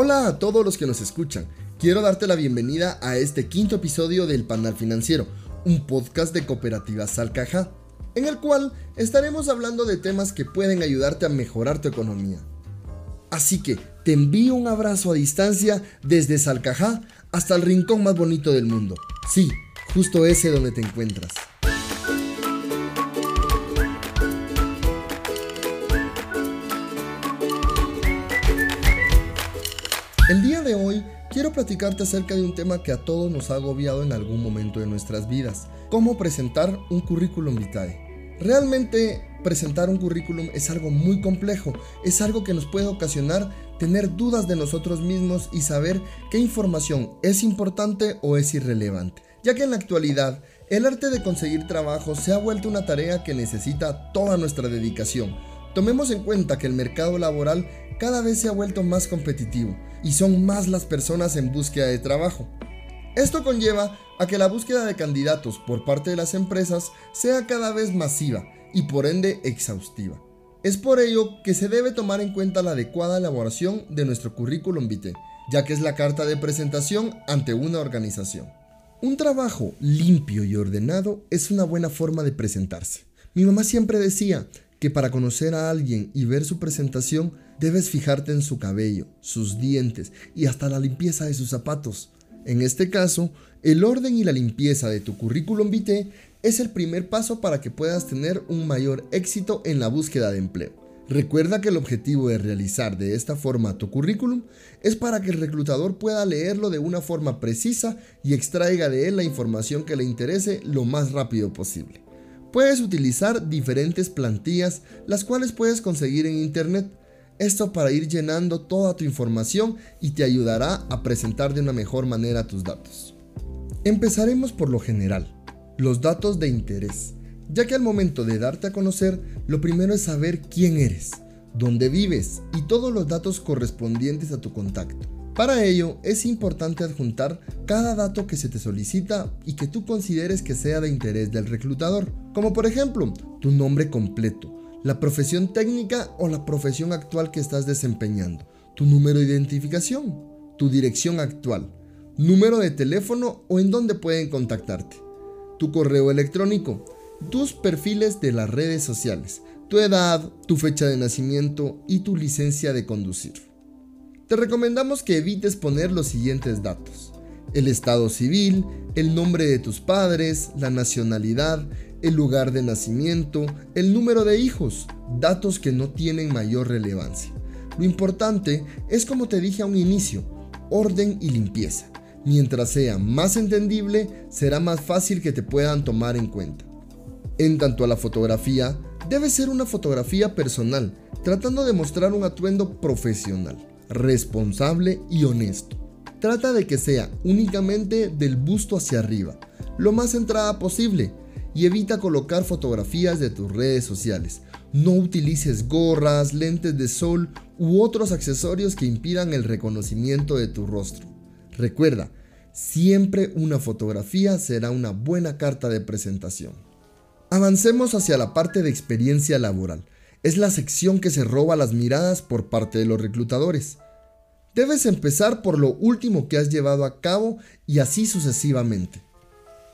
Hola a todos los que nos escuchan. Quiero darte la bienvenida a este quinto episodio del Panal Financiero, un podcast de Cooperativa Salcaja, en el cual estaremos hablando de temas que pueden ayudarte a mejorar tu economía. Así que te envío un abrazo a distancia desde Salcajá hasta el rincón más bonito del mundo. Sí, justo ese donde te encuentras. Quiero platicarte acerca de un tema que a todos nos ha agobiado en algún momento de nuestras vidas, cómo presentar un currículum vitae. Realmente presentar un currículum es algo muy complejo, es algo que nos puede ocasionar tener dudas de nosotros mismos y saber qué información es importante o es irrelevante, ya que en la actualidad el arte de conseguir trabajo se ha vuelto una tarea que necesita toda nuestra dedicación. Tomemos en cuenta que el mercado laboral cada vez se ha vuelto más competitivo y son más las personas en búsqueda de trabajo. Esto conlleva a que la búsqueda de candidatos por parte de las empresas sea cada vez masiva y por ende exhaustiva. Es por ello que se debe tomar en cuenta la adecuada elaboración de nuestro currículum vitae, ya que es la carta de presentación ante una organización. Un trabajo limpio y ordenado es una buena forma de presentarse. Mi mamá siempre decía que para conocer a alguien y ver su presentación debes fijarte en su cabello, sus dientes y hasta la limpieza de sus zapatos. En este caso, el orden y la limpieza de tu currículum vitae es el primer paso para que puedas tener un mayor éxito en la búsqueda de empleo. Recuerda que el objetivo de realizar de esta forma tu currículum es para que el reclutador pueda leerlo de una forma precisa y extraiga de él la información que le interese lo más rápido posible. Puedes utilizar diferentes plantillas, las cuales puedes conseguir en internet. Esto para ir llenando toda tu información y te ayudará a presentar de una mejor manera tus datos. Empezaremos por lo general, los datos de interés, ya que al momento de darte a conocer, lo primero es saber quién eres, dónde vives y todos los datos correspondientes a tu contacto. Para ello es importante adjuntar cada dato que se te solicita y que tú consideres que sea de interés del reclutador, como por ejemplo tu nombre completo, la profesión técnica o la profesión actual que estás desempeñando, tu número de identificación, tu dirección actual, número de teléfono o en dónde pueden contactarte, tu correo electrónico, tus perfiles de las redes sociales, tu edad, tu fecha de nacimiento y tu licencia de conducir te recomendamos que evites poner los siguientes datos. El estado civil, el nombre de tus padres, la nacionalidad, el lugar de nacimiento, el número de hijos, datos que no tienen mayor relevancia. Lo importante es como te dije a un inicio, orden y limpieza. Mientras sea más entendible, será más fácil que te puedan tomar en cuenta. En tanto a la fotografía, debe ser una fotografía personal, tratando de mostrar un atuendo profesional responsable y honesto. Trata de que sea únicamente del busto hacia arriba, lo más centrada posible, y evita colocar fotografías de tus redes sociales. No utilices gorras, lentes de sol u otros accesorios que impidan el reconocimiento de tu rostro. Recuerda, siempre una fotografía será una buena carta de presentación. Avancemos hacia la parte de experiencia laboral es la sección que se roba las miradas por parte de los reclutadores. Debes empezar por lo último que has llevado a cabo y así sucesivamente.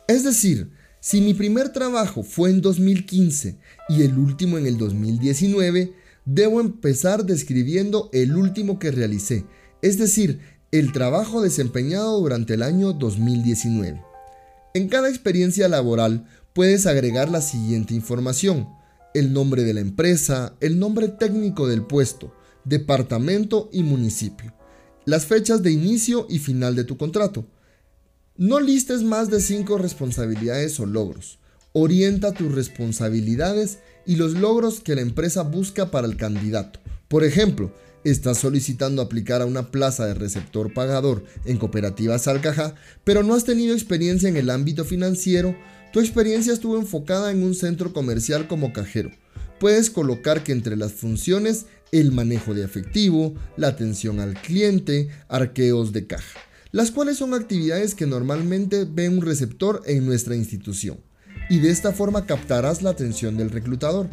Es decir, si mi primer trabajo fue en 2015 y el último en el 2019, debo empezar describiendo el último que realicé, es decir, el trabajo desempeñado durante el año 2019. En cada experiencia laboral puedes agregar la siguiente información el nombre de la empresa, el nombre técnico del puesto, departamento y municipio, las fechas de inicio y final de tu contrato. No listes más de 5 responsabilidades o logros. Orienta tus responsabilidades y los logros que la empresa busca para el candidato. Por ejemplo, estás solicitando aplicar a una plaza de receptor pagador en Cooperativa Salcaja, pero no has tenido experiencia en el ámbito financiero, tu experiencia estuvo enfocada en un centro comercial como cajero. Puedes colocar que entre las funciones el manejo de efectivo, la atención al cliente, arqueos de caja, las cuales son actividades que normalmente ve un receptor en nuestra institución. Y de esta forma captarás la atención del reclutador.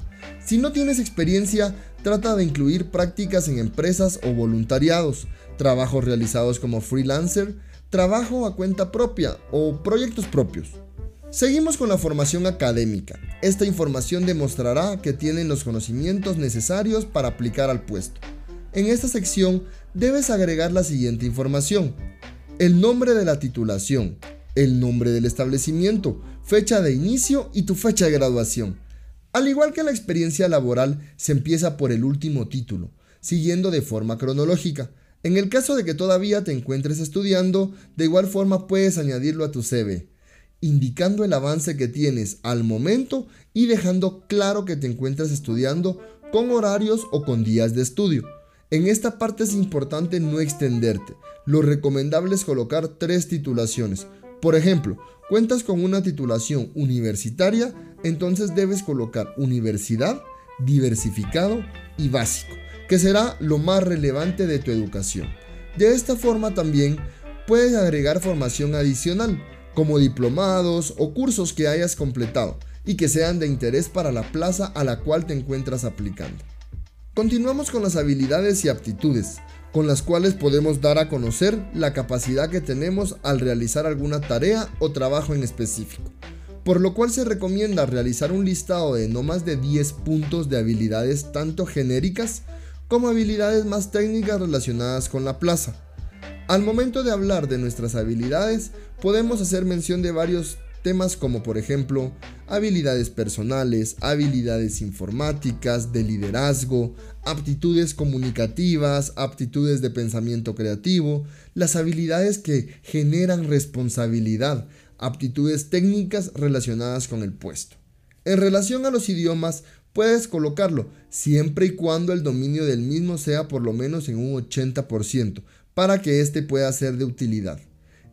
Si no tienes experiencia, trata de incluir prácticas en empresas o voluntariados. trabajos realizados como freelancer, trabajo a cuenta propia o proyectos propios. Seguimos con la formación académica. Esta información demostrará que tienen los conocimientos necesarios para aplicar al puesto. En esta sección debes agregar la siguiente información. El nombre de la titulación, el nombre del establecimiento, fecha de inicio y tu fecha de graduación. Al igual que la experiencia laboral, se empieza por el último título, siguiendo de forma cronológica. En el caso de que todavía te encuentres estudiando, de igual forma puedes añadirlo a tu CV indicando el avance que tienes al momento y dejando claro que te encuentras estudiando con horarios o con días de estudio. En esta parte es importante no extenderte. Lo recomendable es colocar tres titulaciones. Por ejemplo, cuentas con una titulación universitaria, entonces debes colocar universidad, diversificado y básico, que será lo más relevante de tu educación. De esta forma también puedes agregar formación adicional, como diplomados o cursos que hayas completado y que sean de interés para la plaza a la cual te encuentras aplicando. Continuamos con las habilidades y aptitudes, con las cuales podemos dar a conocer la capacidad que tenemos al realizar alguna tarea o trabajo en específico, por lo cual se recomienda realizar un listado de no más de 10 puntos de habilidades tanto genéricas como habilidades más técnicas relacionadas con la plaza, al momento de hablar de nuestras habilidades, podemos hacer mención de varios temas como por ejemplo habilidades personales, habilidades informáticas, de liderazgo, aptitudes comunicativas, aptitudes de pensamiento creativo, las habilidades que generan responsabilidad, aptitudes técnicas relacionadas con el puesto. En relación a los idiomas, puedes colocarlo siempre y cuando el dominio del mismo sea por lo menos en un 80%, para que éste pueda ser de utilidad.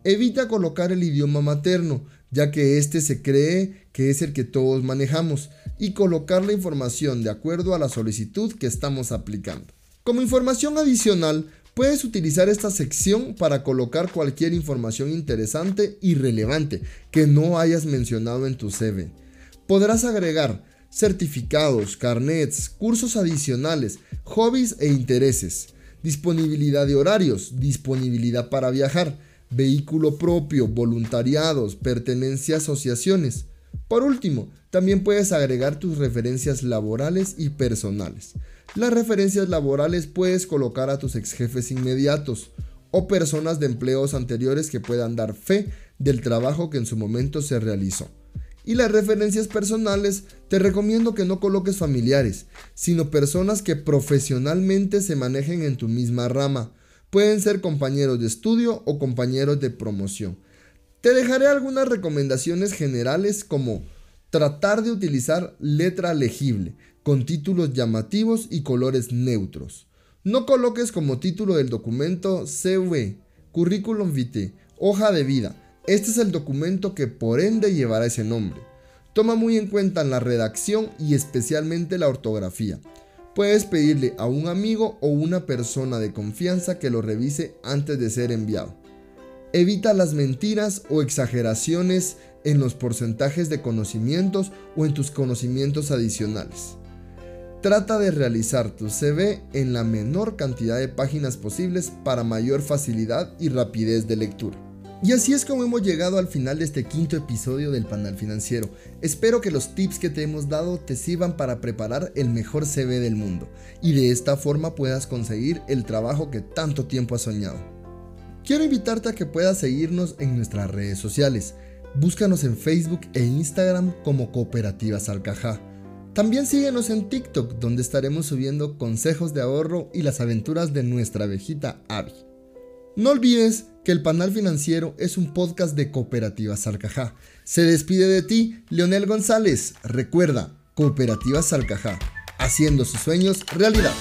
Evita colocar el idioma materno, ya que éste se cree que es el que todos manejamos, y colocar la información de acuerdo a la solicitud que estamos aplicando. Como información adicional, puedes utilizar esta sección para colocar cualquier información interesante y relevante que no hayas mencionado en tu CV. Podrás agregar certificados, carnets, cursos adicionales, hobbies e intereses disponibilidad de horarios, disponibilidad para viajar, vehículo propio, voluntariados, pertenencia a asociaciones. Por último, también puedes agregar tus referencias laborales y personales. Las referencias laborales puedes colocar a tus ex jefes inmediatos o personas de empleos anteriores que puedan dar fe del trabajo que en su momento se realizó. Y las referencias personales, te recomiendo que no coloques familiares, sino personas que profesionalmente se manejen en tu misma rama. Pueden ser compañeros de estudio o compañeros de promoción. Te dejaré algunas recomendaciones generales como tratar de utilizar letra legible, con títulos llamativos y colores neutros. No coloques como título del documento CV, currículum vitae, hoja de vida, este es el documento que por ende llevará ese nombre. Toma muy en cuenta la redacción y especialmente la ortografía. Puedes pedirle a un amigo o una persona de confianza que lo revise antes de ser enviado. Evita las mentiras o exageraciones en los porcentajes de conocimientos o en tus conocimientos adicionales. Trata de realizar tu CV en la menor cantidad de páginas posibles para mayor facilidad y rapidez de lectura. Y así es como hemos llegado al final de este quinto episodio del Panal Financiero. Espero que los tips que te hemos dado te sirvan para preparar el mejor CV del mundo y de esta forma puedas conseguir el trabajo que tanto tiempo has soñado. Quiero invitarte a que puedas seguirnos en nuestras redes sociales. Búscanos en Facebook e Instagram como Cooperativas Alcajá. También síguenos en TikTok donde estaremos subiendo consejos de ahorro y las aventuras de nuestra abejita Abby. No olvides que el Panal Financiero es un podcast de Cooperativa Salcajá. Se despide de ti, Leonel González. Recuerda, Cooperativa Salcajá, haciendo sus sueños realidad.